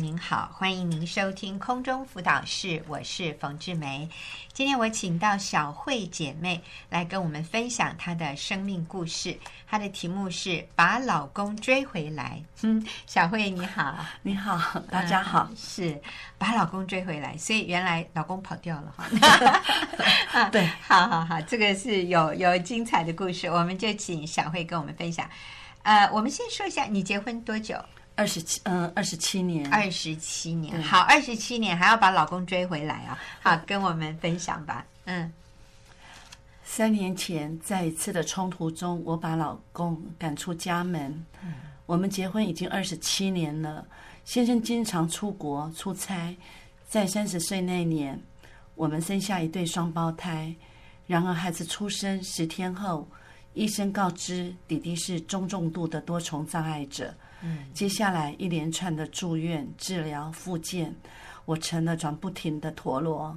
您好，欢迎您收听空中辅导室，我是冯志梅。今天我请到小慧姐妹来跟我们分享她的生命故事，她的题目是“把老公追回来”。嗯，小慧你好，你好，大家好。嗯、是把老公追回来，所以原来老公跑掉了哈。对，好好好，这个是有有精彩的故事，我们就请小慧跟我们分享。呃，我们先说一下，你结婚多久？二十七，嗯，二十七年，二十七年，好，二十七年还要把老公追回来啊！好，跟我们分享吧。嗯，三年前在一次的冲突中，我把老公赶出家门。嗯，我们结婚已经二十七年了，先生经常出国出差。在三十岁那年，我们生下一对双胞胎。然而，孩子出生十天后，医生告知弟弟是中重度的多重障碍者。嗯，接下来一连串的住院、治疗、复健，我成了转不停的陀螺，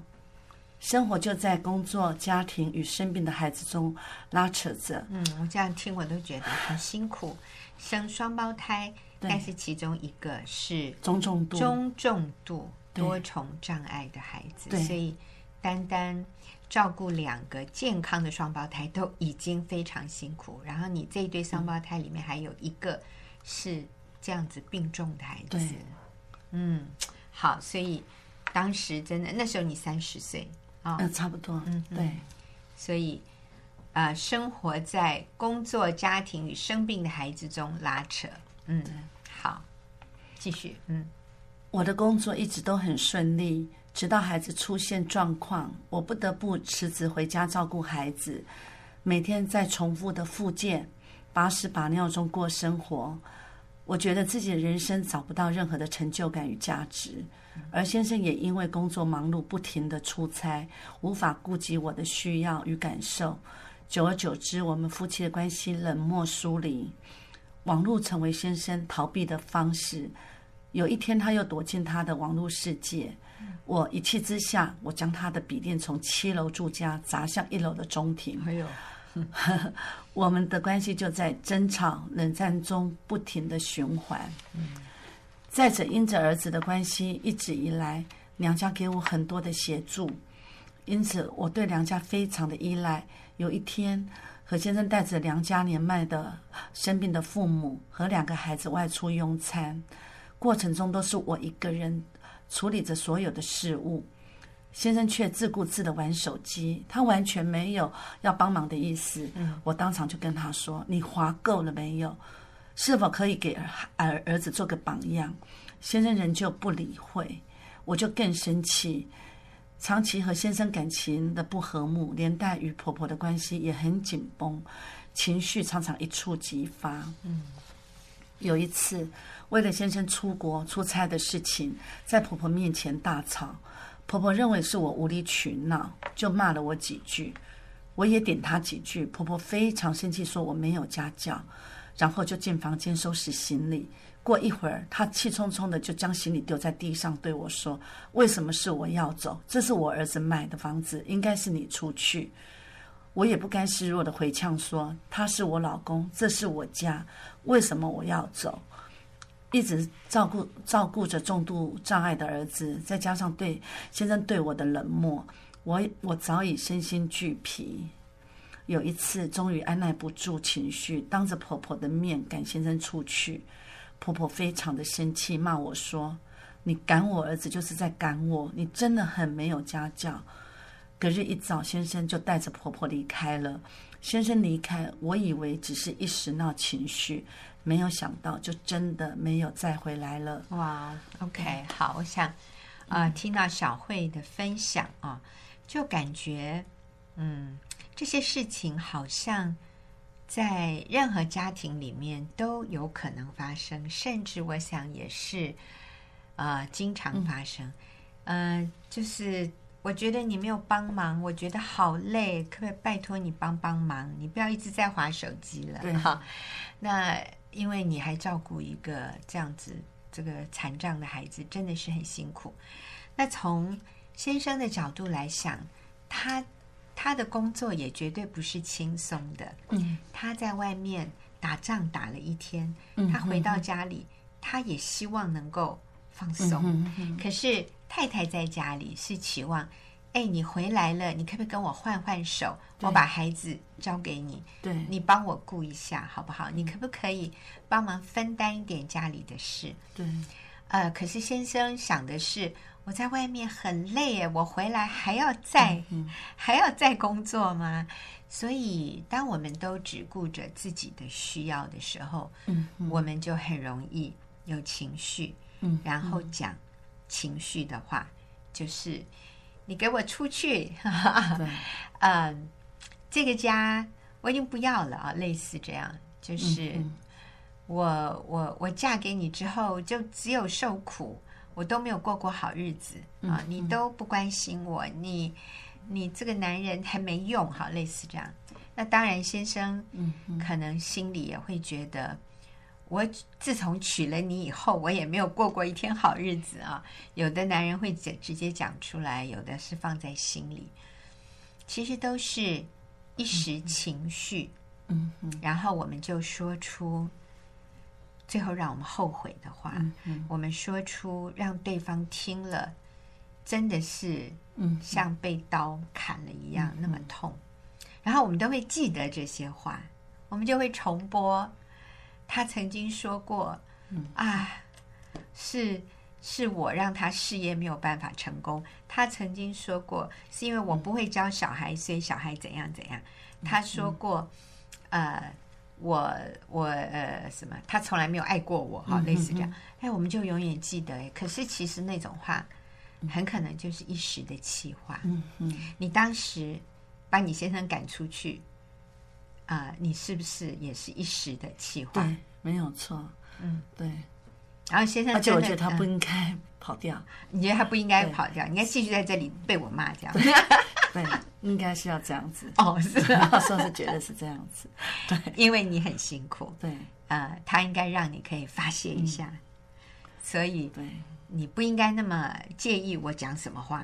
生活就在工作、家庭与生病的孩子中拉扯着。嗯，我这样听我都觉得很辛苦。生双胞胎，但是其中一个是中重度、中重度多重障碍的孩子，所以单单照顾两个健康的双胞胎都已经非常辛苦。然后你这一对双胞胎里面还有一个。是这样子病重的孩子，对，嗯，好，所以当时真的那时候你三十岁啊，嗯，差不多，嗯，对，所以呃，生活在工作、家庭与生病的孩子中拉扯，嗯，好，继续，嗯，我的工作一直都很顺利，直到孩子出现状况，我不得不辞职回家照顾孩子，每天在重复的复健。把屎把尿中过生活，我觉得自己的人生找不到任何的成就感与价值，而先生也因为工作忙碌，不停的出差，无法顾及我的需要与感受。久而久之，我们夫妻的关系冷漠疏离，网络成为先生逃避的方式。有一天，他又躲进他的网络世界，我一气之下，我将他的笔电从七楼住家砸向一楼的中庭。还有。我们的关系就在争吵、冷战中不停的循环。再者，因着儿子的关系，一直以来娘家给我很多的协助，因此我对娘家非常的依赖。有一天，何先生带着娘家年迈的生病的父母和两个孩子外出用餐，过程中都是我一个人处理着所有的事务。先生却自顾自的玩手机，他完全没有要帮忙的意思。嗯，我当场就跟他说：“你滑够了没有？是否可以给儿儿子做个榜样？”先生仍旧不理会，我就更生气。长期和先生感情的不和睦，连带与婆婆的关系也很紧绷，情绪常常一触即发。嗯，有一次为了先生出国出差的事情，在婆婆面前大吵。婆婆认为是我无理取闹，就骂了我几句，我也点她几句。婆婆非常生气，说我没有家教，然后就进房间收拾行李。过一会儿，她气冲冲的就将行李丢在地上，对我说：“为什么是我要走？这是我儿子买的房子，应该是你出去。”我也不甘示弱的回呛说：“他是我老公，这是我家，为什么我要走？”一直照顾照顾着重度障碍的儿子，再加上对先生对我的冷漠，我我早已身心俱疲。有一次，终于按捺不住情绪，当着婆婆的面赶先生出去。婆婆非常的生气，骂我说：“你赶我儿子就是在赶我，你真的很没有家教。”隔日一早，先生就带着婆婆离开了。先生离开，我以为只是一时闹情绪。没有想到，就真的没有再回来了。哇，OK，好，我想，啊、呃，听到小慧的分享啊，就感觉，嗯，这些事情好像在任何家庭里面都有可能发生，甚至我想也是，呃，经常发生。嗯、呃，就是我觉得你没有帮忙，我觉得好累，可不可以拜托你帮帮忙？你不要一直在划手机了，对哈，那。因为你还照顾一个这样子这个残障的孩子，真的是很辛苦。那从先生的角度来想，他他的工作也绝对不是轻松的。嗯，他在外面打仗打了一天，他回到家里，他也希望能够放松。可是太太在家里是期望，哎，你回来了，你可不可以跟我换换手？我把孩子交给你，对，你帮我顾一下好不好？你可不可以帮忙分担一点家里的事？对，呃，可是先生想的是，我在外面很累耶，我回来还要再、嗯、还要再工作吗？所以，当我们都只顾着自己的需要的时候，嗯，嗯我们就很容易有情绪，嗯，然后讲情绪的话，嗯、就是你给我出去，对，嗯，这个家我已经不要了啊，类似这样，就是、我我我嫁给你之后，就只有受苦，我都没有过过好日子啊，嗯、你都不关心我，你。你这个男人还没用，好，类似这样。那当然，先生，嗯，可能心里也会觉得，我自从娶了你以后，我也没有过过一天好日子啊。有的男人会直直接讲出来，有的是放在心里。其实都是一时情绪，嗯嗯，然后我们就说出最后让我们后悔的话，我们说出让对方听了。真的是，嗯，像被刀砍了一样，嗯、那么痛。然后我们都会记得这些话，我们就会重播他曾经说过：“嗯、啊，是是我让他事业没有办法成功。”他曾经说过：“是因为我不会教小孩，所以小孩怎样怎样。”他说过：“呃，我我呃什么？他从来没有爱过我。”哈，类似这样。哎，我们就永远记得。哎，可是其实那种话。很可能就是一时的气话。嗯嗯，你当时把你先生赶出去，啊、呃，你是不是也是一时的气话？对，没有错。嗯，对。然后先生，而且我觉得他不应该跑掉。嗯、你觉得他不应该跑掉？你应该继续在这里被我骂这样子。对，应该是要这样子。哦，是啊，我说是觉得是这样子。对，因为你很辛苦。对，啊、呃，他应该让你可以发泄一下。嗯、所以，对。你不应该那么介意我讲什么话，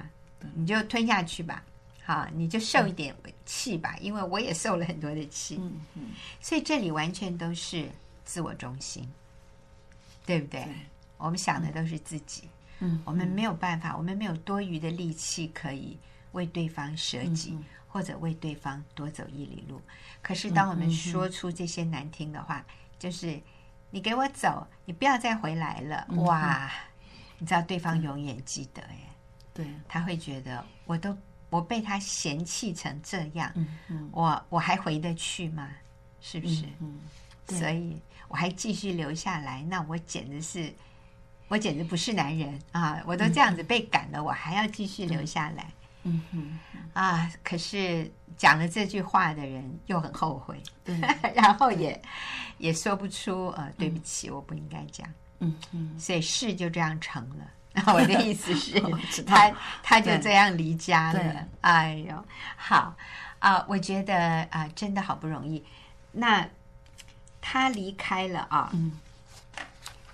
你就吞下去吧。好，你就受一点气吧，因为我也受了很多的气。嗯嗯，所以这里完全都是自我中心，对不对？对，我们想的都是自己。嗯，我们没有办法，我们没有多余的力气可以为对方舍己，或者为对方多走一里路。可是当我们说出这些难听的话，就是你给我走，你不要再回来了。哇！你知道对方永远记得耶，对，他会觉得我都我被他嫌弃成这样，嗯嗯，我我还回得去吗？是不是？嗯，所以我还继续留下来，那我简直是，我简直不是男人啊！我都这样子被赶了，我还要继续留下来，嗯嗯啊！可是讲了这句话的人又很后悔，对，然后也也说不出呃，对不起，我不应该讲。嗯嗯，所以事就这样成了。我的意思是，他他就这样离家了。哎呦，好啊、呃，我觉得啊、呃，真的好不容易。那他离开了啊，嗯，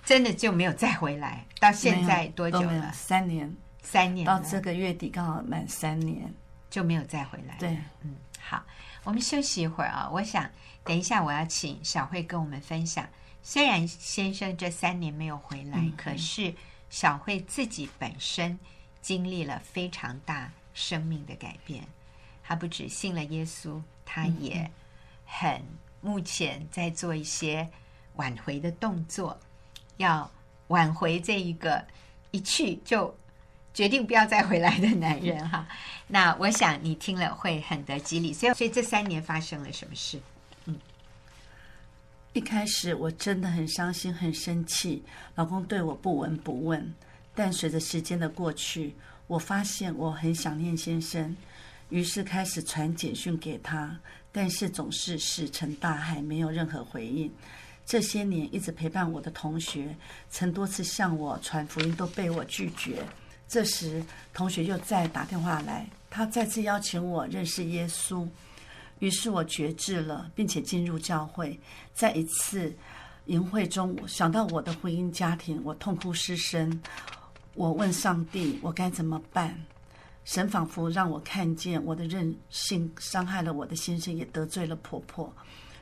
真的就没有再回来。到现在多久了？三年，三年。到这个月底刚好满三年，就没有再回来。对，嗯，好，我们休息一会儿啊。我想等一下我要请小慧跟我们分享。虽然先生这三年没有回来，嗯、可是小慧自己本身经历了非常大生命的改变。她不只信了耶稣，她也很目前在做一些挽回的动作，要挽回这一个一去就决定不要再回来的男人哈。那我想你听了会很得激励。所以，所以这三年发生了什么事？一开始我真的很伤心、很生气，老公对我不闻不问。但随着时间的过去，我发现我很想念先生，于是开始传简讯给他，但是总是石沉大海，没有任何回应。这些年一直陪伴我的同学，曾多次向我传福音，都被我拒绝。这时，同学又再打电话来，他再次邀请我认识耶稣。于是我觉知了，并且进入教会。在一次营会中，想到我的婚姻家庭，我痛哭失声。我问上帝：“我该怎么办？”神仿佛让我看见我的任性伤害了我的先生，也得罪了婆婆。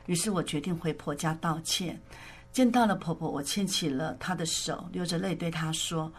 于是我决定回婆家道歉。见到了婆婆，我牵起了她的手，流着泪对她说：“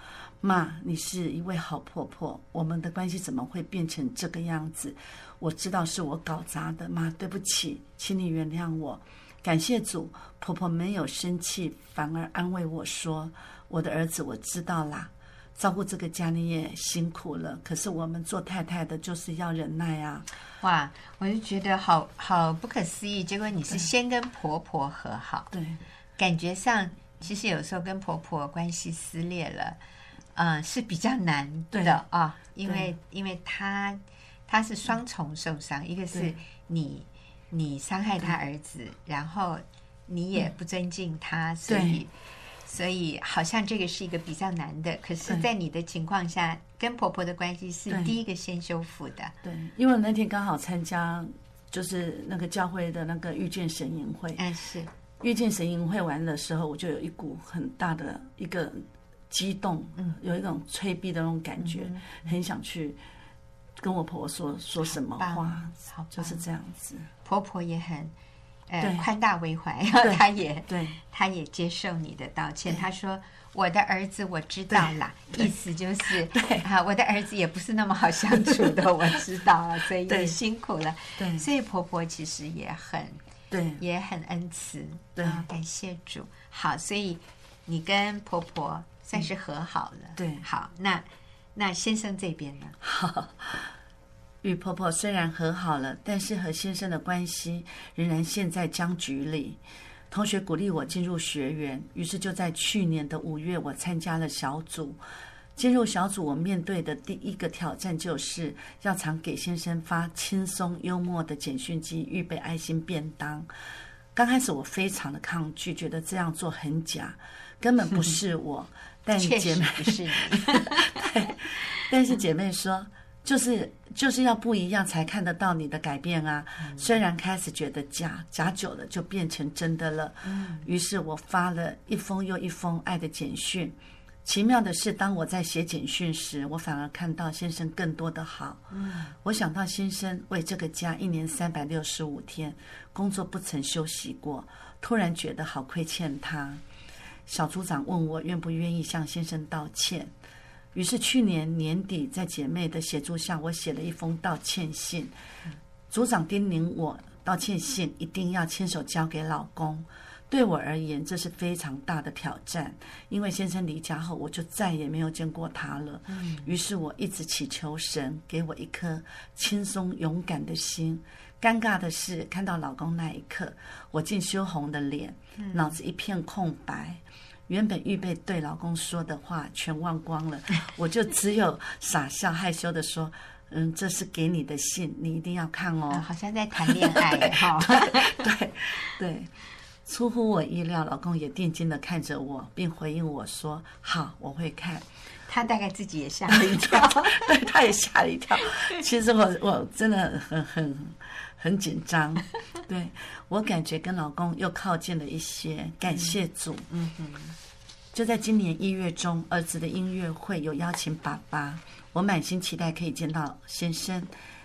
妈，你是一位好婆婆。我们的关系怎么会变成这个样子？我知道是我搞砸的，妈，对不起，请你原谅我。感谢主，婆婆没有生气，反而安慰我说：我的儿子，我知道啦。”照顾这个家你也辛苦了，可是我们做太太的就是要忍耐啊！哇，我就觉得好好不可思议。结果你是先跟婆婆和好，对，感觉上其实有时候跟婆婆关系撕裂了，嗯，是比较难的啊，因为因为他他是双重受伤，一个是你你伤害他儿子，然后你也不尊敬他，所以。所以好像这个是一个比较难的，可是，在你的情况下，跟婆婆的关系是第一个先修复的。对，因为我那天刚好参加，就是那个教会的那个遇见神营会。嗯，是遇见神营会完的时候，我就有一股很大的一个激动，嗯，有一种催逼的那种感觉，嗯、很想去跟我婆婆说说什么话，好，就是这样子。婆婆也很。呃，宽大为怀，然后她也对，她也接受你的道歉。她说：“我的儿子，我知道啦，意思就是，对啊，我的儿子也不是那么好相处的，我知道了，所以也辛苦了。对，所以婆婆其实也很对，也很恩慈。对，感谢主。好，所以你跟婆婆算是和好了。对，好，那那先生这边呢？与婆婆虽然和好了，但是和先生的关系仍然陷在僵局里。同学鼓励我进入学员，于是就在去年的五月，我参加了小组。进入小组，我面对的第一个挑战就是要常给先生发轻松幽默的简讯及预备爱心便当。刚开始我非常的抗拒，觉得这样做很假，根本不是我。但姐妹是你，对，但是姐妹说。就是就是要不一样才看得到你的改变啊！嗯、虽然开始觉得假，假久了就变成真的了。嗯，于是我发了一封又一封爱的简讯。奇妙的是，当我在写简讯时，我反而看到先生更多的好。嗯，我想到先生为这个家一年三百六十五天工作不曾休息过，突然觉得好亏欠他。小组长问我愿不愿意向先生道歉。于是去年年底，在姐妹的协助下，我写了一封道歉信。组长叮咛我，道歉信一定要亲手交给老公。对我而言，这是非常大的挑战，因为先生离家后，我就再也没有见过他了。于是我一直祈求神给我一颗轻松勇敢的心。尴尬的是，看到老公那一刻，我竟羞红的脸，脑子一片空白。原本预备对老公说的话全忘光了，我就只有傻笑害羞的说：“嗯，这是给你的信，你一定要看哦。嗯”好像在谈恋爱 哈。对对，对，出乎我意料，老公也定睛的看着我，并回应我说：“好，我会看。”他大概自己也吓了一跳，对，他也吓了一跳。其实我我真的很很很紧张。对，我感觉跟老公又靠近了一些，感谢主。嗯嗯。就在今年一月中，儿子的音乐会有邀请爸爸，我满心期待可以见到先生。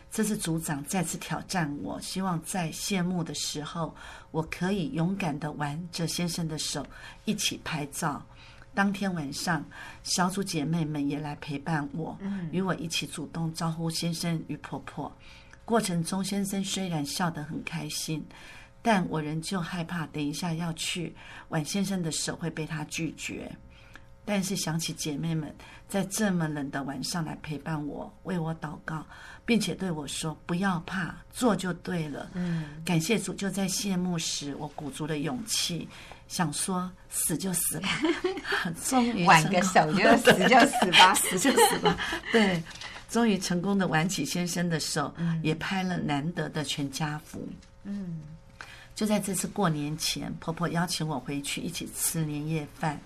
这次组长再次挑战我，希望在谢幕的时候，我可以勇敢的挽着先生的手一起拍照。当天晚上，小组姐妹们也来陪伴我，与我一起主动招呼先生与婆婆。过程中，先生虽然笑得很开心，但我仍旧害怕，等一下要去挽先生的手会被他拒绝。但是想起姐妹们在这么冷的晚上来陪伴我，为我祷告，并且对我说：“不要怕，做就对了。”嗯，感谢主，就在谢幕时，我鼓足了勇气，想说：“死就死吧，终于挽个手就死就死吧，死就死吧。”对。终于成功的挽起先生的手，嗯、也拍了难得的全家福。嗯，就在这次过年前，婆婆邀请我回去一起吃年夜饭，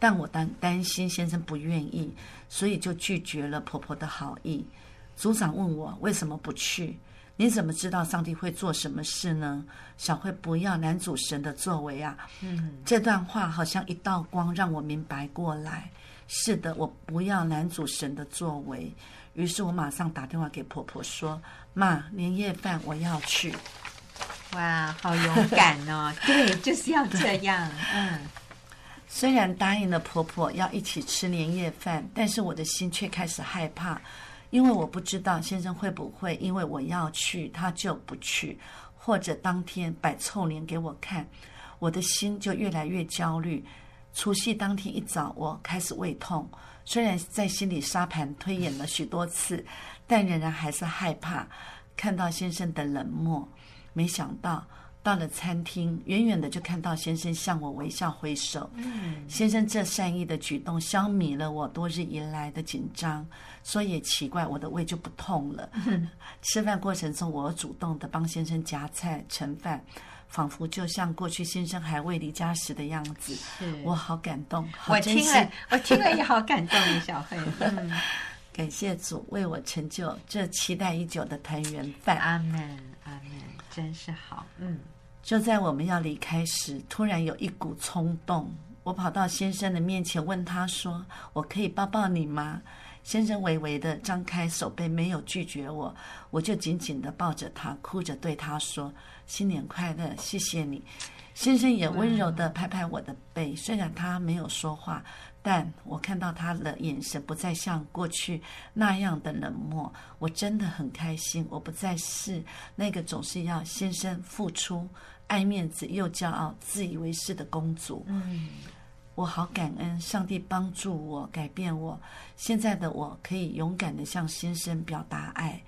但我担担心先生不愿意，所以就拒绝了婆婆的好意。组长问我为什么不去？你怎么知道上帝会做什么事呢？小慧不要男主神的作为啊！嗯，这段话好像一道光，让我明白过来。是的，我不要男主神的作为。于是我马上打电话给婆婆说：“妈，年夜饭我要去。”哇，好勇敢哦！对，就是要这样。嗯，虽然答应了婆婆要一起吃年夜饭，但是我的心却开始害怕，因为我不知道先生会不会因为我要去，他就不去，或者当天摆臭脸给我看，我的心就越来越焦虑。除夕当天一早，我开始胃痛，虽然在心里沙盘推演了许多次，但仍然还是害怕看到先生的冷漠。没想到到了餐厅，远远的就看到先生向我微笑挥手。嗯，先生这善意的举动消弭了我多日以来的紧张。说也奇怪，我的胃就不痛了。嗯，吃饭过程中，我主动的帮先生夹菜盛饭，仿佛就像过去先生还未离家时的样子。我好感动，好。我听了，我听了也好感动，小慧。嗯，感谢主为我成就这期待已久的团圆饭。阿门。真是好，嗯。就在我们要离开时，突然有一股冲动，我跑到先生的面前，问他说：“我可以抱抱你吗？”先生微微的张开手背，没有拒绝我，我就紧紧的抱着他，哭着对他说：“新年快乐，谢谢你。”先生也温柔的拍拍我的背，虽然他没有说话。但我看到他的眼神不再像过去那样的冷漠，我真的很开心。我不再是那个总是要先生付出、爱面子又骄傲、自以为是的公主。嗯，我好感恩上帝帮助我改变我，现在的我可以勇敢地向先生表达爱，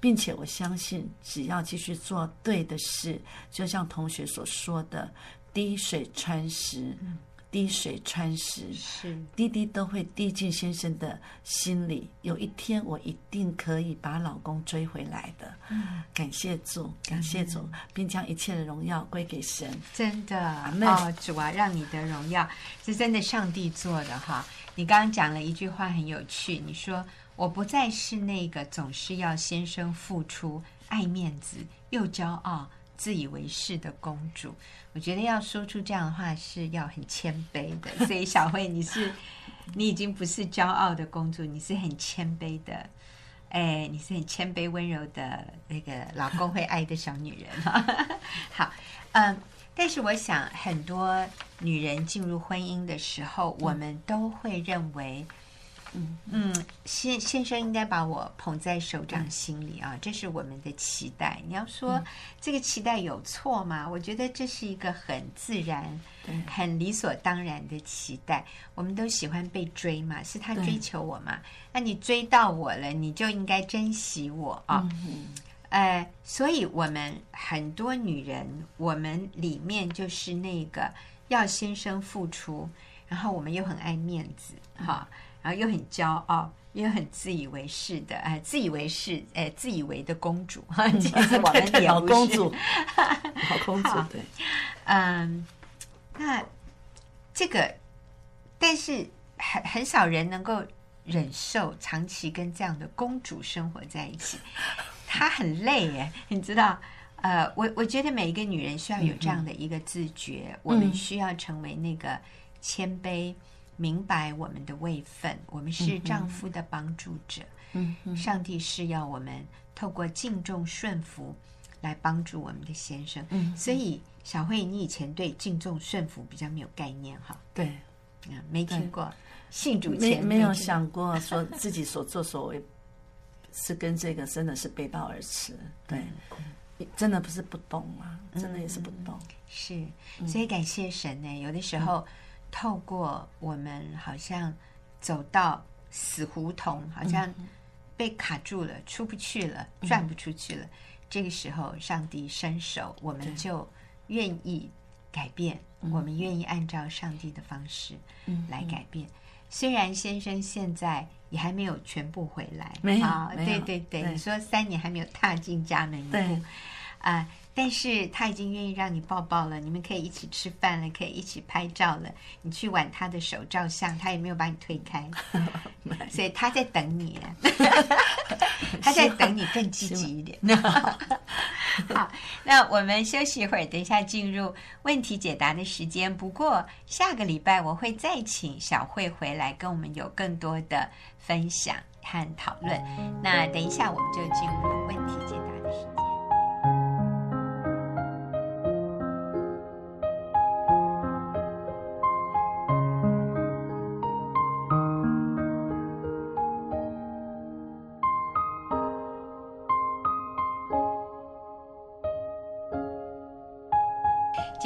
并且我相信，只要继续做对的事，就像同学所说的“滴水穿石”。嗯滴水穿石，是滴滴都会滴进先生的心里。有一天，我一定可以把老公追回来的。嗯，感谢主，感谢主，嗯、并将一切的荣耀归给神。真的哦，主啊，让你的荣耀是真的，上帝做的哈。你刚刚讲了一句话很有趣，你说我不再是那个总是要先生付出、爱面子又骄傲。自以为是的公主，我觉得要说出这样的话是要很谦卑的。所以小慧，你是你已经不是骄傲的公主，你是很谦卑的，哎，你是很谦卑温柔的那个老公会爱的小女人。好，嗯，但是我想很多女人进入婚姻的时候，我们都会认为。嗯嗯，先先生应该把我捧在手掌心里啊，这是我们的期待。你要说这个期待有错吗？我觉得这是一个很自然、很理所当然的期待。我们都喜欢被追嘛，是他追求我嘛？那你追到我了，你就应该珍惜我啊。呃，所以我们很多女人，我们里面就是那个要先生付出，然后我们又很爱面子，哈。然后又很骄傲，又很自以为是的，哎，自以为是，哎，自以为的公主 哈，其实我们也老公主，老公主，对，嗯，那这个，但是很很少人能够忍受长期跟这样的公主生活在一起，她很累耶，你知道？呃，我我觉得每一个女人需要有这样的一个自觉，嗯、我们需要成为那个谦卑。明白我们的位分，我们是丈夫的帮助者。嗯，上帝是要我们透过敬重顺服来帮助我们的先生。嗯，所以小慧，你以前对敬重顺服比较没有概念哈？对，啊，没听过，信主前没有想过说自己所作所为是跟这个真的是背道而驰。对，真的不是不懂啊，真的也是不懂。是，所以感谢神呢。有的时候。透过我们好像走到死胡同，好像被卡住了，出不去了，转不出去了。嗯、这个时候，上帝伸手，我们就愿意改变，我们愿意按照上帝的方式来改变。嗯、虽然先生现在也还没有全部回来，没有，啊、对对对，对。你说三年还没有踏进家门一步，啊。呃但是他已经愿意让你抱抱了，你们可以一起吃饭了，可以一起拍照了。你去挽他的手照相，他也没有把你推开，所以他在等你，他在等你更积极一点。好，那我们休息一会儿，等一下进入问题解答的时间。不过下个礼拜我会再请小慧回来跟我们有更多的分享和讨论。那等一下我们就进入问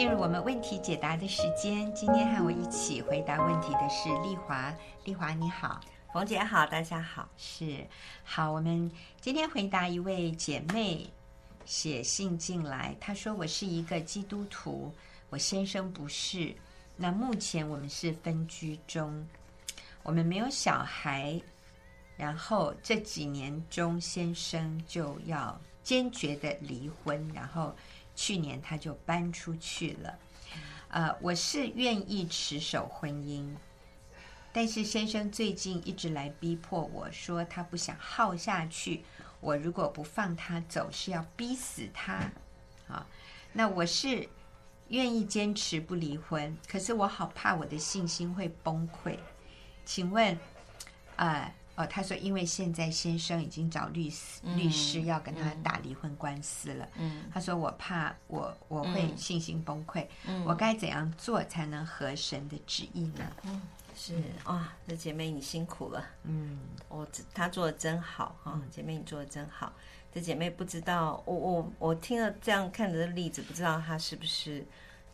进入我们问题解答的时间。今天和我一起回答问题的是丽华。丽华你好，冯姐好，大家好。是，好，我们今天回答一位姐妹写信进来，她说：“我是一个基督徒，我先生不是。那目前我们是分居中，我们没有小孩。然后这几年中，先生就要坚决的离婚，然后。”去年他就搬出去了，呃，我是愿意持守婚姻，但是先生最近一直来逼迫我说他不想耗下去，我如果不放他走是要逼死他，啊，那我是愿意坚持不离婚，可是我好怕我的信心会崩溃，请问，啊、呃？哦，他说，因为现在先生已经找律师，嗯、律师要跟他打离婚官司了。嗯，他说我怕我我会信心崩溃，嗯、我该怎样做才能合神的旨意呢？嗯，是哇，这姐妹你辛苦了。嗯，我她做的真好哈，嗯、姐妹你做的真好。这姐妹不知道，我我我听了这样看着的例子，不知道她是不是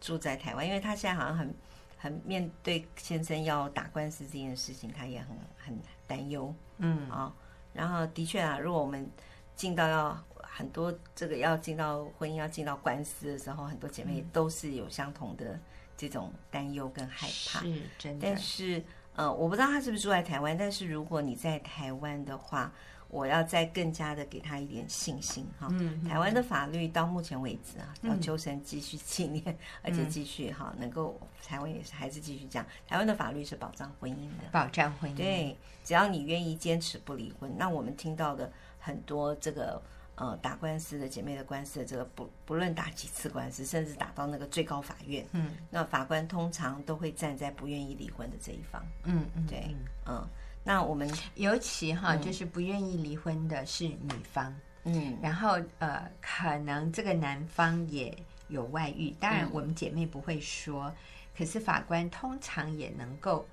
住在台湾，因为她现在好像很很面对先生要打官司这件事情，她也很很。担忧，嗯啊、哦，然后的确啊，如果我们进到要很多这个要进到婚姻要进到官司的时候，很多姐妹都是有相同的这种担忧跟害怕，是真的。但是呃，我不知道他是不是住在台湾，但是如果你在台湾的话。我要再更加的给他一点信心哈。嗯，台湾的法律到目前为止啊，要求神继续纪念，而且继续哈，能够台湾也是还是继续讲，台湾的法律是保障婚姻的，保障婚姻。对，只要你愿意坚持不离婚，那我们听到的很多这个呃打官司的姐妹的官司的这个不不论打几次官司，甚至打到那个最高法院，嗯，那法官通常都会站在不愿意离婚的这一方。嗯嗯，对，嗯。那我们尤其哈，就是不愿意离婚的是女方，嗯，然后呃，可能这个男方也有外遇，当然我们姐妹不会说，嗯、可是法官通常也能够，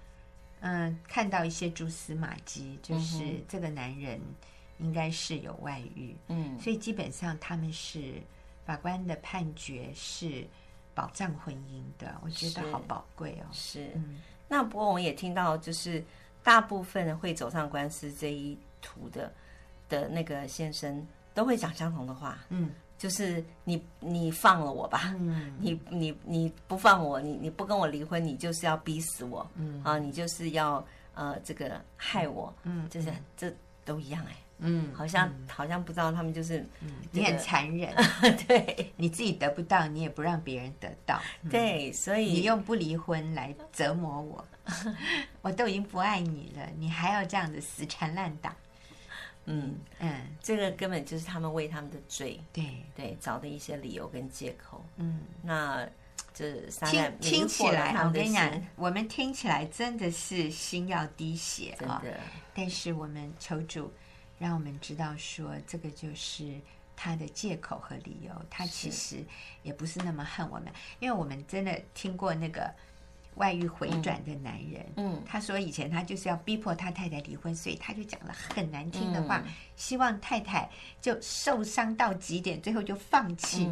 嗯、呃，看到一些蛛丝马迹，就是这个男人应该是有外遇，嗯，所以基本上他们是法官的判决是保障婚姻的，我觉得好宝贵哦，是，嗯、那不过我们也听到就是。大部分会走上官司这一途的的那个先生都会讲相同的话，嗯，就是你你放了我吧，嗯，你你你不放我，你你不跟我离婚，你就是要逼死我，嗯。啊，你就是要呃这个害我，嗯，就是这都一样哎，嗯，好像好像不知道他们就是，嗯，你很残忍，对，你自己得不到，你也不让别人得到，对，所以你用不离婚来折磨我。我都已经不爱你了，你还要这样子死缠烂打？嗯嗯，这个根本就是他们为他们的罪，对。对找的一些理由跟借口。嗯，那这听听起来，我跟你讲，我们听起来真的是心要滴血啊！但是我们求主让我们知道，说这个就是他的借口和理由，他其实也不是那么恨我们，因为我们真的听过那个。外遇回转的男人，嗯，他说以前他就是要逼迫他太太离婚，所以他就讲了很难听的话，希望太太就受伤到极点，最后就放弃，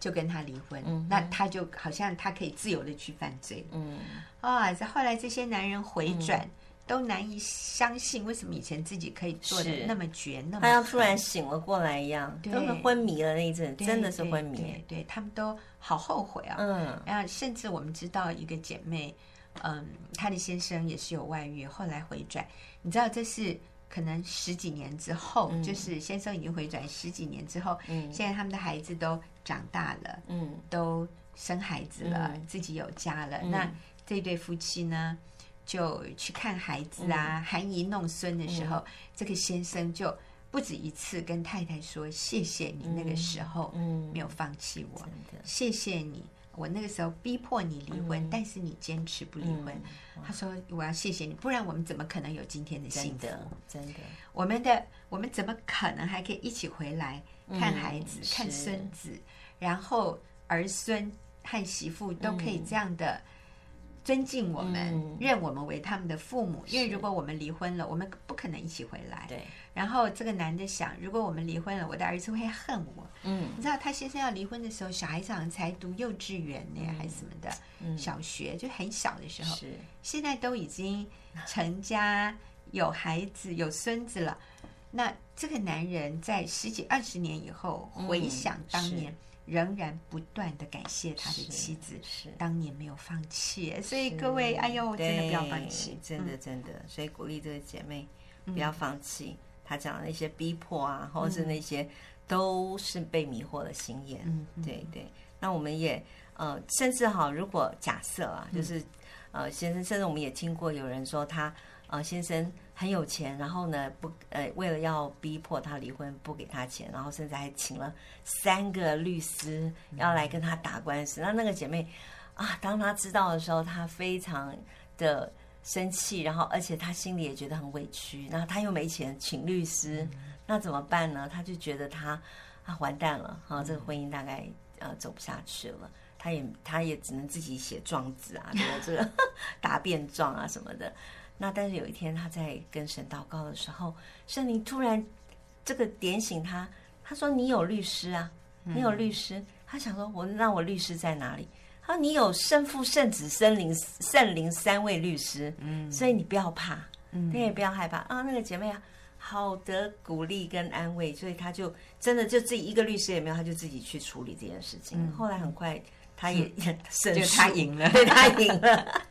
就跟他离婚。那他就好像他可以自由的去犯罪，嗯，啊，这后来这些男人回转。都难以相信，为什么以前自己可以做的那么绝，那么他要突然醒了过来一样，都是昏迷了那一阵，真的是昏迷。对，对他们都好后悔啊。嗯，然后甚至我们知道一个姐妹，嗯，她的先生也是有外遇，后来回转。你知道这是可能十几年之后，就是先生已经回转十几年之后，嗯，现在他们的孩子都长大了，嗯，都生孩子了，自己有家了。那这对夫妻呢？就去看孩子啊，嗯、含饴弄孙的时候，嗯、这个先生就不止一次跟太太说：“谢谢你那个时候没有放弃我，嗯、谢谢你，我那个时候逼迫你离婚，嗯、但是你坚持不离婚。嗯”他说：“我要谢谢你，不然我们怎么可能有今天的幸福？真的，真的。我们的我们怎么可能还可以一起回来看孩子、嗯、看孙子，然后儿孙和媳妇都可以这样的。”尊敬我们，嗯、认我们为他们的父母。因为如果我们离婚了，我们不可能一起回来。对。然后这个男的想，如果我们离婚了，我的儿子会恨我。嗯。你知道他先生要离婚的时候，小孩子好像才读幼稚园呢，嗯、还是什么的，嗯、小学就很小的时候。是。现在都已经成家，有孩子，有孙子了。那这个男人在十几二十年以后回想当年。仍然不断的感谢他的妻子，是。当年没有放弃，所以各位，哎呦，真的不要放弃，真的真的，所以鼓励这个姐妹不要放弃。她讲的那些逼迫啊，或者是那些都是被迷惑的心眼，对对。那我们也呃，甚至哈，如果假设啊，就是呃，先生，甚至我们也听过有人说他呃，先生。很有钱，然后呢，不，呃，为了要逼迫他离婚，不给他钱，然后甚至还请了三个律师要来跟他打官司。嗯、那那个姐妹啊，当她知道的时候，她非常的生气，然后而且她心里也觉得很委屈。然后她又没钱请律师，嗯、那怎么办呢？她就觉得她啊，完蛋了，哈、啊，这个婚姻大概呃走不下去了。她也他也只能自己写状子啊，这个这个 答辩状啊什么的。那但是有一天他在跟神祷告的时候，圣灵突然这个点醒他，他说：“你有律师啊，你有律师。嗯”他想说：“我那我律师在哪里？”他说：“你有圣父、圣子、圣灵、圣灵三位律师，嗯，所以你不要怕，嗯，你也不要害怕啊。”那个姐妹啊，好的鼓励跟安慰，所以他就真的就自己一个律师也没有，他就自己去处理这件事情。嗯、后来很快。他也 也胜，就他赢了，对他赢了。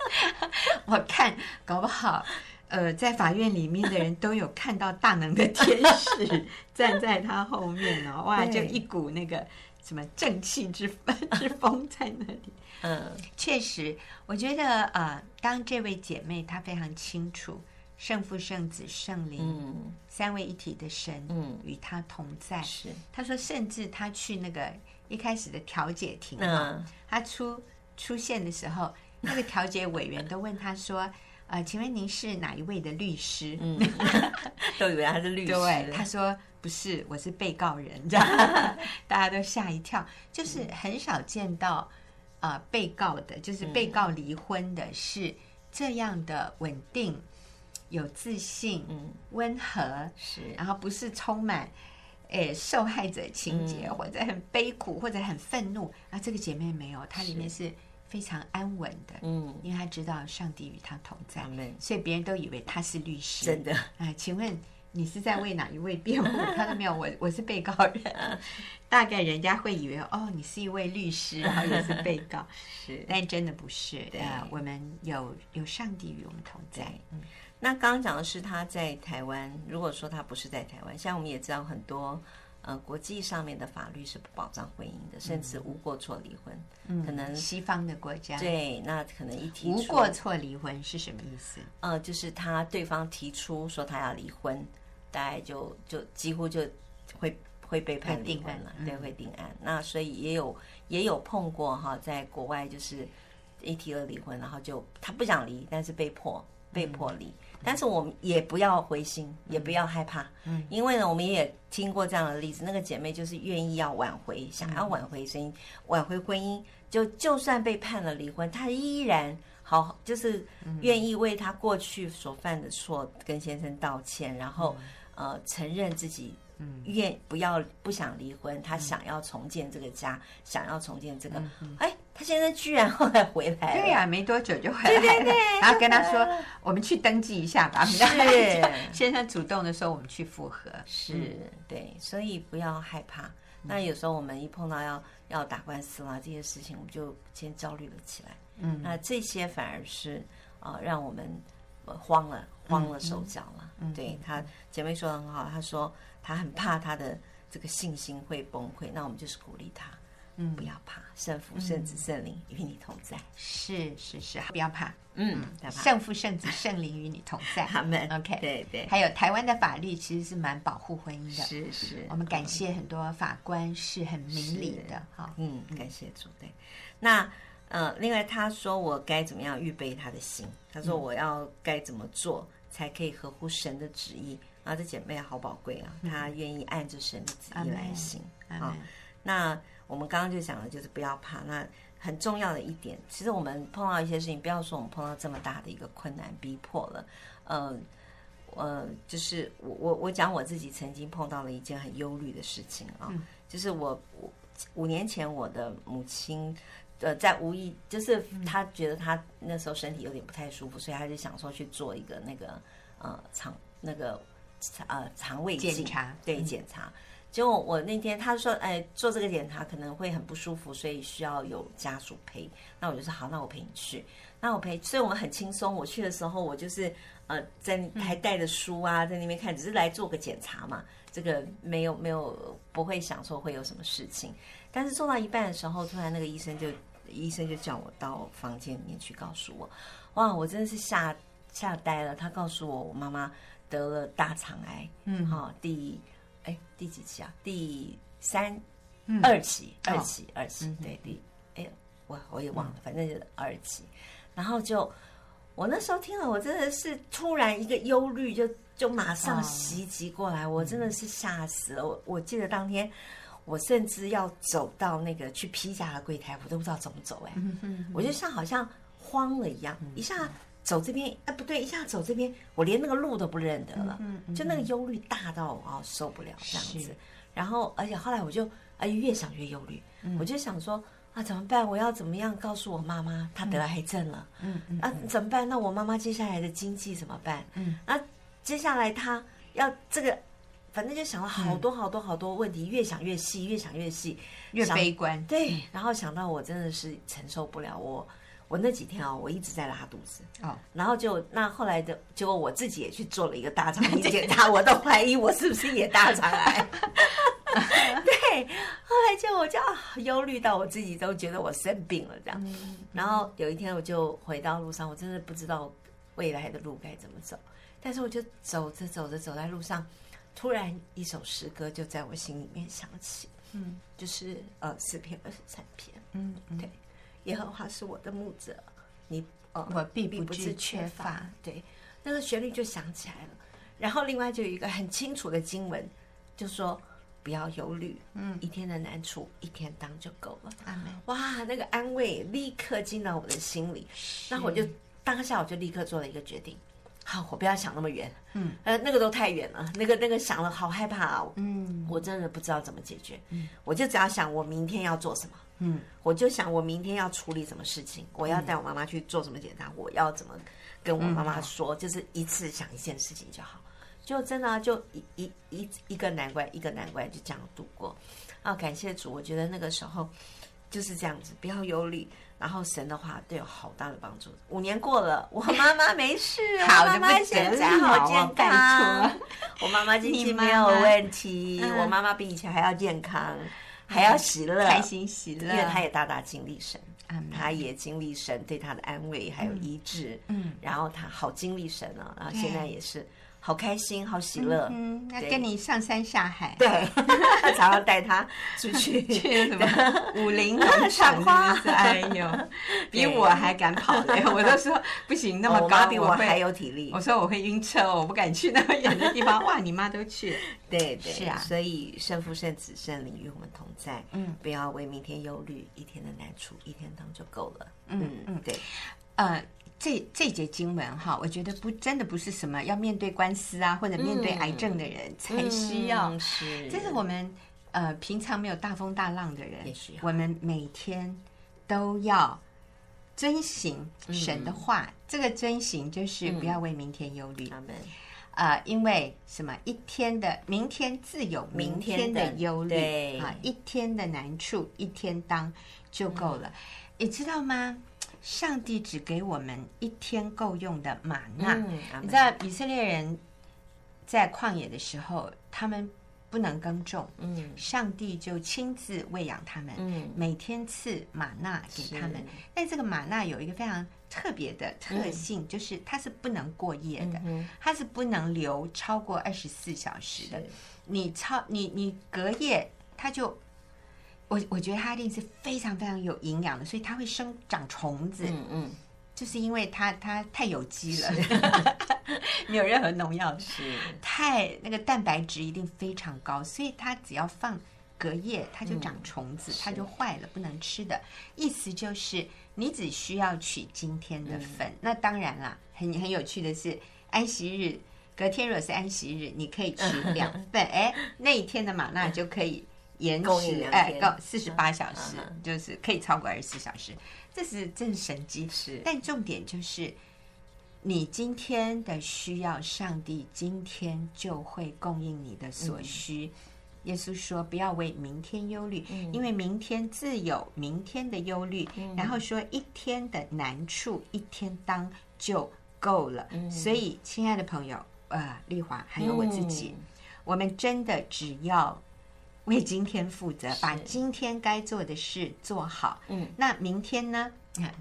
我看搞不好，呃，在法院里面的人都有看到大能的天使站在他后面哦，哇，就一股那个什么正气之风之风在那里。嗯，确实，我觉得呃，当这位姐妹她非常清楚圣父、圣子、圣灵、嗯、三位一体的神嗯。与她同在，是。她说，甚至她去那个。一开始的调解庭啊，他出出现的时候，那个调解委员都问他说：“ 呃，请问您是哪一位的律师？”嗯，都以为他是律师。对，他说：“不是，我是被告人。”这样，大家都吓一跳。就是很少见到被告的，就是被告离婚的是这样的稳定、有自信、嗯，温和，是，然后不是充满。诶，受害者情节，或者很悲苦，或者很愤怒啊。这个姐妹没有，她里面是非常安稳的。嗯，因为她知道上帝与她同在，所以别人都以为她是律师。真的？哎，请问你是在为哪一位辩护？她说没有，我我是被告人。大概人家会以为哦，你是一位律师，然后也是被告。是，但真的不是。对，我们有有上帝与我们同在。嗯。那刚刚讲的是他在台湾，如果说他不是在台湾，像我们也知道很多，呃，国际上面的法律是不保障婚姻的，甚至无过错离婚，嗯，可能西方的国家对，那可能一提出无过错离婚是什么意思？呃，就是他对方提出说他要离婚，大概就就几乎就会会被判离婚了，对，会定案。那所以也有也有碰过哈，在国外就是一提了离婚，然后就他不想离，但是被迫被迫离。但是我们也不要灰心，也不要害怕，嗯，因为呢，我们也听过这样的例子，那个姐妹就是愿意要挽回，想要挽回婚姻，挽回婚姻，就就算被判了离婚，她依然好，就是愿意为她过去所犯的错跟先生道歉，然后呃承认自己。愿不要不想离婚，他想要重建这个家，嗯、想要重建这个。哎，他现在居然后来回来了，对呀、啊，没多久就回来了。对对对，然后跟他说：“我们去登记一下吧。”是，先生主动的说：“我们去复合。”是，对，所以不要害怕。那有时候我们一碰到要要打官司啦这些事情，我们就先焦虑了起来。嗯，那这些反而是啊、呃，让我们慌了，慌了手脚了。嗯，对他姐妹说的很好，她说。他很怕他的这个信心会崩溃，那我们就是鼓励他，嗯，不要怕，圣父、圣子、圣灵与你同在，是是是，不要怕，嗯，圣父、圣子、圣灵与你同在，他们 OK，对对。还有台湾的法律其实是蛮保护婚姻的，是是，我们感谢很多法官是很明理的，哈，嗯，感谢主，对。那呃，另外他说我该怎么样预备他的心？他说我要该怎么做才可以合乎神的旨意？啊，这姐妹好宝贵啊！她愿意按着神的旨意来行。好，那我们刚刚就讲了，就是不要怕。那很重要的一点，其实我们碰到一些事情，不要说我们碰到这么大的一个困难逼迫了，呃，呃，就是我我我讲我自己曾经碰到了一件很忧虑的事情啊，嗯、就是我我五年前我的母亲，呃，在无意就是她觉得她那时候身体有点不太舒服，所以她就想说去做一个那个呃肠那个呃肠胃镜。检查，对检查。嗯结果我那天他说，哎，做这个检查可能会很不舒服，所以需要有家属陪。那我就说好，那我陪你去。那我陪，所以我们很轻松。我去的时候，我就是呃，在还带着书啊，在那边看，只是来做个检查嘛。这个没有没有不会想说会有什么事情。但是做到一半的时候，突然那个医生就医生就叫我到房间里面去，告诉我，哇，我真的是吓吓呆了。他告诉我，我妈妈得了大肠癌，嗯，好、哦，第。哎，第几期啊？第三、嗯、二期，二期，哦、二期。嗯、对，第哎，我我也忘了，嗯、反正就是二期。然后就我那时候听了，我真的是突然一个忧虑就就马上袭击过来，哦、我真的是吓死了。我我记得当天，我甚至要走到那个去批假的柜台，我都不知道怎么走。哎，我就像好像慌了一样，嗯、一下。走这边，哎，不对，一下走这边，我连那个路都不认得了，嗯嗯、就那个忧虑大到我、哦、受不了这样子。然后，而且后来我就哎越想越忧虑，嗯、我就想说啊，怎么办？我要怎么样告诉我妈妈她得了癌症了？嗯嗯、啊，怎么办？那我妈妈接下来的经济怎么办？嗯，那接下来她要这个，反正就想了好多好多好多问题，嗯、越想越细，越想越细，越悲观。对，嗯、然后想到我真的是承受不了我。我那几天啊、哦，我一直在拉肚子，哦，然后就那后来的结果，我自己也去做了一个大肠 镜检查，我都怀疑我是不是也大肠癌。对，后来就我就忧虑到我自己都觉得我生病了这样。嗯、然后有一天我就回到路上，我真的不知道未来的路该怎么走，但是我就走着走着走在路上，突然一首诗歌就在我心里面响起，嗯，就是呃四篇二十三篇，嗯，对。耶和华是我的牧者，你呃，我必不是缺乏。对，那个旋律就响起来了。然后另外就有一个很清楚的经文，就说不要忧虑，嗯，一天的难处一天当就够了。阿门。哇，那个安慰立刻进到我的心里。那我就当下我就立刻做了一个决定，好，我不要想那么远，嗯，呃，那个都太远了，那个那个想了好害怕啊，嗯，我真的不知道怎么解决，嗯，我就只要想我明天要做什么。嗯，我就想我明天要处理什么事情，我要带我妈妈去做什么检查，嗯、我要怎么跟我妈妈说，嗯、就是一次想一件事情就好，就真的、啊、就一一一一个难关一个难关就这样度过。啊，感谢主，我觉得那个时候就是这样子，不要忧虑，然后神的话对有好大的帮助。五年过了，我妈妈没事，好妈妈现在好健康，我妈妈经济没有问题，妈妈我妈妈比以前还要健康。还要喜乐，开心喜乐，因为他也大大经历神，他也经历神对他的安慰还有医治，嗯，然后他好经历神啊，然后现在也是好开心好喜乐，嗯，那跟你上山下海，对，常常带他出去。去什么武陵？农场花，哎呦，比我还敢跑嘞，我都说不行，那么高比我还有体力，我说我会晕车，我不敢去那么远的地方，哇，你妈都去，对对，是啊，所以圣父圣子圣灵与我们同在，嗯，不要为明天忧虑，一天的难处一天当就够了，嗯嗯，对，呃。这这节经文哈，我觉得不真的不是什么要面对官司啊，或者面对癌症的人才需要，是，这是我们呃平常没有大风大浪的人，我们每天都要遵行神的话。这个遵行就是不要为明天忧虑，啊，因为什么？一天的明天自有明天的忧虑啊，一天的难处一天当就够了，你知道吗？上帝只给我们一天够用的玛纳。嗯、你知道以色列人在旷野的时候，他们不能耕种，嗯，上帝就亲自喂养他们，嗯，每天赐玛纳给他们。但这个玛纳有一个非常特别的特性，嗯、就是它是不能过夜的，嗯、它是不能留超过二十四小时的。你超你你隔夜，它就。我我觉得它一定是非常非常有营养的，所以它会生长虫子。嗯嗯，就是因为它它太有机了，是 没有任何农药，是太那个蛋白质一定非常高，所以它只要放隔夜它就长虫子，它就坏了，不能吃的。意思就是你只需要取今天的份。那当然啦，很很有趣的是，安息日隔天如果是安息日，你可以取两 份，哎，那一天的玛纳就可以延迟，哎，够四十八小时，就是可以超过二十四小时。这是真神迹，是。但重点就是。你今天的需要，上帝今天就会供应你的所需。嗯、耶稣说：“不要为明天忧虑，嗯、因为明天自有明天的忧虑。嗯”然后说：“一天的难处，一天当就够了。嗯”所以，亲爱的朋友，呃，丽华还有我自己，嗯、我们真的只要为今天负责，把今天该做的事做好。嗯，那明天呢？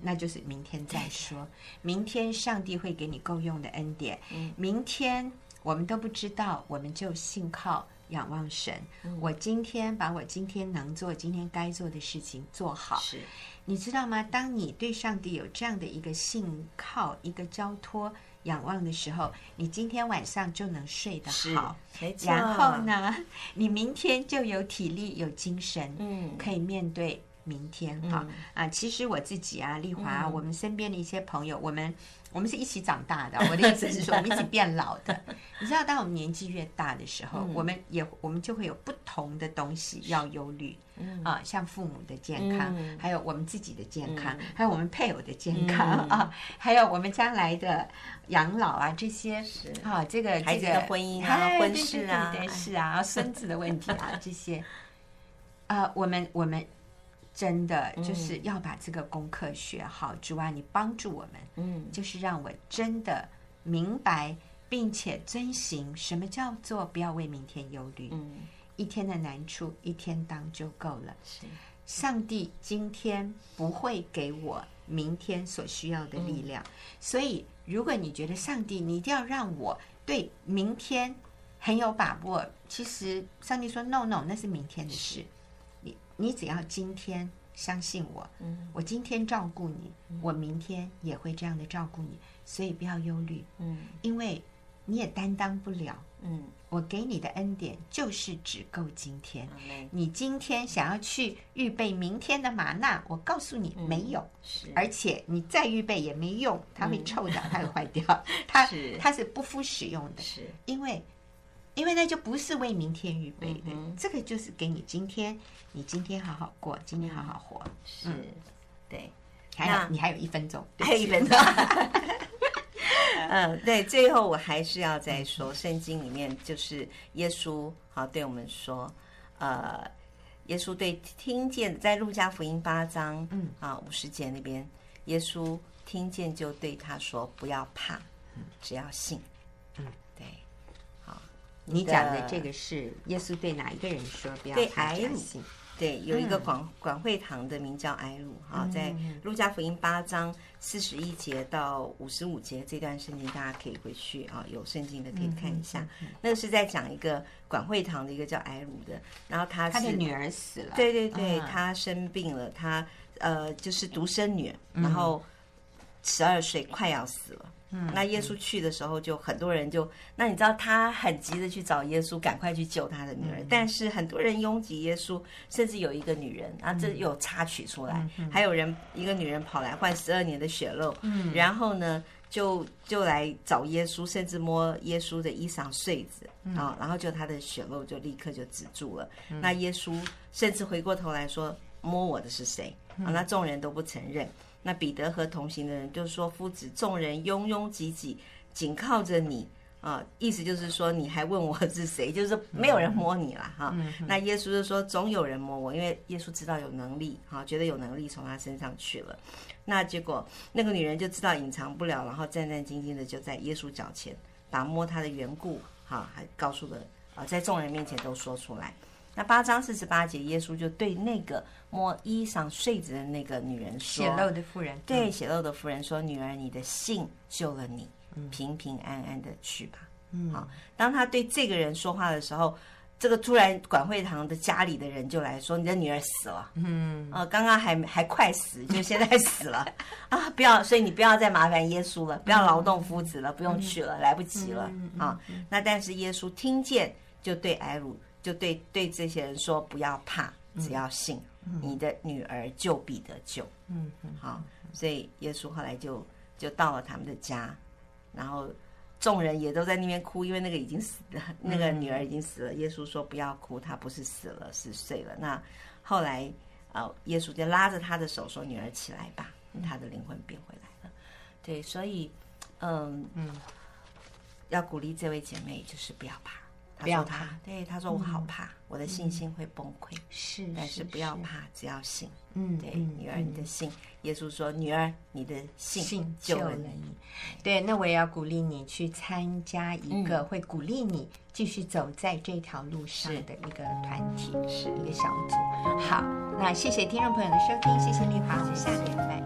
那就是明天再说。明天上帝会给你够用的恩典。嗯明天我们都不知道，我们就信靠仰望神。我今天把我今天能做、今天该做的事情做好。是，你知道吗？当你对上帝有这样的一个信靠、一个交托、仰望的时候，你今天晚上就能睡得好。然后呢，你明天就有体力、有精神，嗯，可以面对。明天哈。啊，其实我自己啊，丽华，我们身边的一些朋友，我们我们是一起长大的。我的意思是说，我们一起变老的。你知道，当我们年纪越大的时候，我们也我们就会有不同的东西要忧虑啊，像父母的健康，还有我们自己的健康，还有我们配偶的健康啊，还有我们将来的养老啊这些啊，这个孩子的婚姻啊、婚事啊、是啊、孙子的问题啊这些。啊，我们我们。真的就是要把这个功课学好。主啊，你帮助我们，嗯，就是让我真的明白并且遵行什么叫做不要为明天忧虑。嗯，一天的难处一天当就够了。是，上帝今天不会给我明天所需要的力量。所以，如果你觉得上帝你一定要让我对明天很有把握，其实上帝说 no no，那是明天的事。你只要今天相信我，嗯，我今天照顾你，我明天也会这样的照顾你，所以不要忧虑，嗯，因为你也担当不了，嗯，我给你的恩典就是只够今天，你今天想要去预备明天的玛纳，我告诉你没有，是，而且你再预备也没用，它会臭掉，它会坏掉，它它是不敷使用的，是。因为。因为那就不是为明天预备的，嗯、这个就是给你今天，你今天好好过，今天好好活。是，嗯、对。还有，你还有一分钟，还有一分钟。嗯，对。最后我还是要再说，圣经里面就是耶稣好对我们说，呃，耶稣对听见在路加福音八章，嗯啊五十节那边，耶稣听见就对他说：“不要怕，只要信。”嗯。你讲的这个是耶稣对哪一个人说？不要怕，相信。对，有一个管管会堂的名叫埃鲁哈，在路加福音八章四十一节到五十五节这段圣经，大家可以回去啊，有圣经的可以看一下。那个是在讲一个广会堂的一个叫埃鲁的，然后他他的女儿死了，对对对，他生病了，他呃就是独生女，然后十二岁快要死了。嗯，那耶稣去的时候，就很多人就，那你知道他很急着去找耶稣，赶快去救他的女儿。嗯、但是很多人拥挤耶稣，甚至有一个女人啊，这有插曲出来，嗯、还有人一个女人跑来换十二年的血肉，嗯，然后呢就就来找耶稣，甚至摸耶稣的衣裳穗子啊，然后就他的血肉就立刻就止住了。嗯、那耶稣甚至回过头来说：“摸我的是谁？”啊，那众人都不承认。那彼得和同行的人就说：“夫子，众人拥拥挤挤，紧靠着你啊！意思就是说，你还问我是谁？就是没有人摸你了哈。那耶稣就说：总有人摸我，因为耶稣知道有能力哈，觉得有能力从他身上去了。那结果那个女人就知道隐藏不了，然后战战兢兢的就在耶稣脚前把摸他的缘故哈，还告诉了啊，在众人面前都说出来。那八章四十八节，耶稣就对那个。”摸衣裳睡着的那个女人说：“血漏的妇人，对血漏的妇人说，女儿，你的信救了你，平平安安的去吧。”嗯，好。当他对这个人说话的时候，这个突然管会堂的家里的人就来说：“你的女儿死了。”嗯，呃，刚刚还还快死，就现在死了啊！不要，所以你不要再麻烦耶稣了，不要劳动夫子了，不用去了，来不及了啊！那但是耶稣听见，就对艾鲁就对对这些人说：“不要怕，只要信，嗯、你的女儿就必得救。嗯”嗯，好，所以耶稣后来就就到了他们的家，然后众人也都在那边哭，因为那个已经死了，那个女儿已经死了。耶稣说：“不要哭，她不是死了，是睡了。”那后来。啊，耶稣就拉着她的手说：“女儿起来吧，她的灵魂变回来了。”对，所以，嗯嗯，要鼓励这位姐妹，就是不要怕，不要怕。对，他说：“我好怕，我的信心会崩溃。”是，但是不要怕，只要信。嗯，对，女儿，你的信。耶稣说：“女儿，你的信救了你。”对，那我也要鼓励你去参加一个会鼓励你继续走在这条路上的一个团体，是一个小组。好。那谢谢听众朋友的收听，谢谢丽华，我们下个礼拜。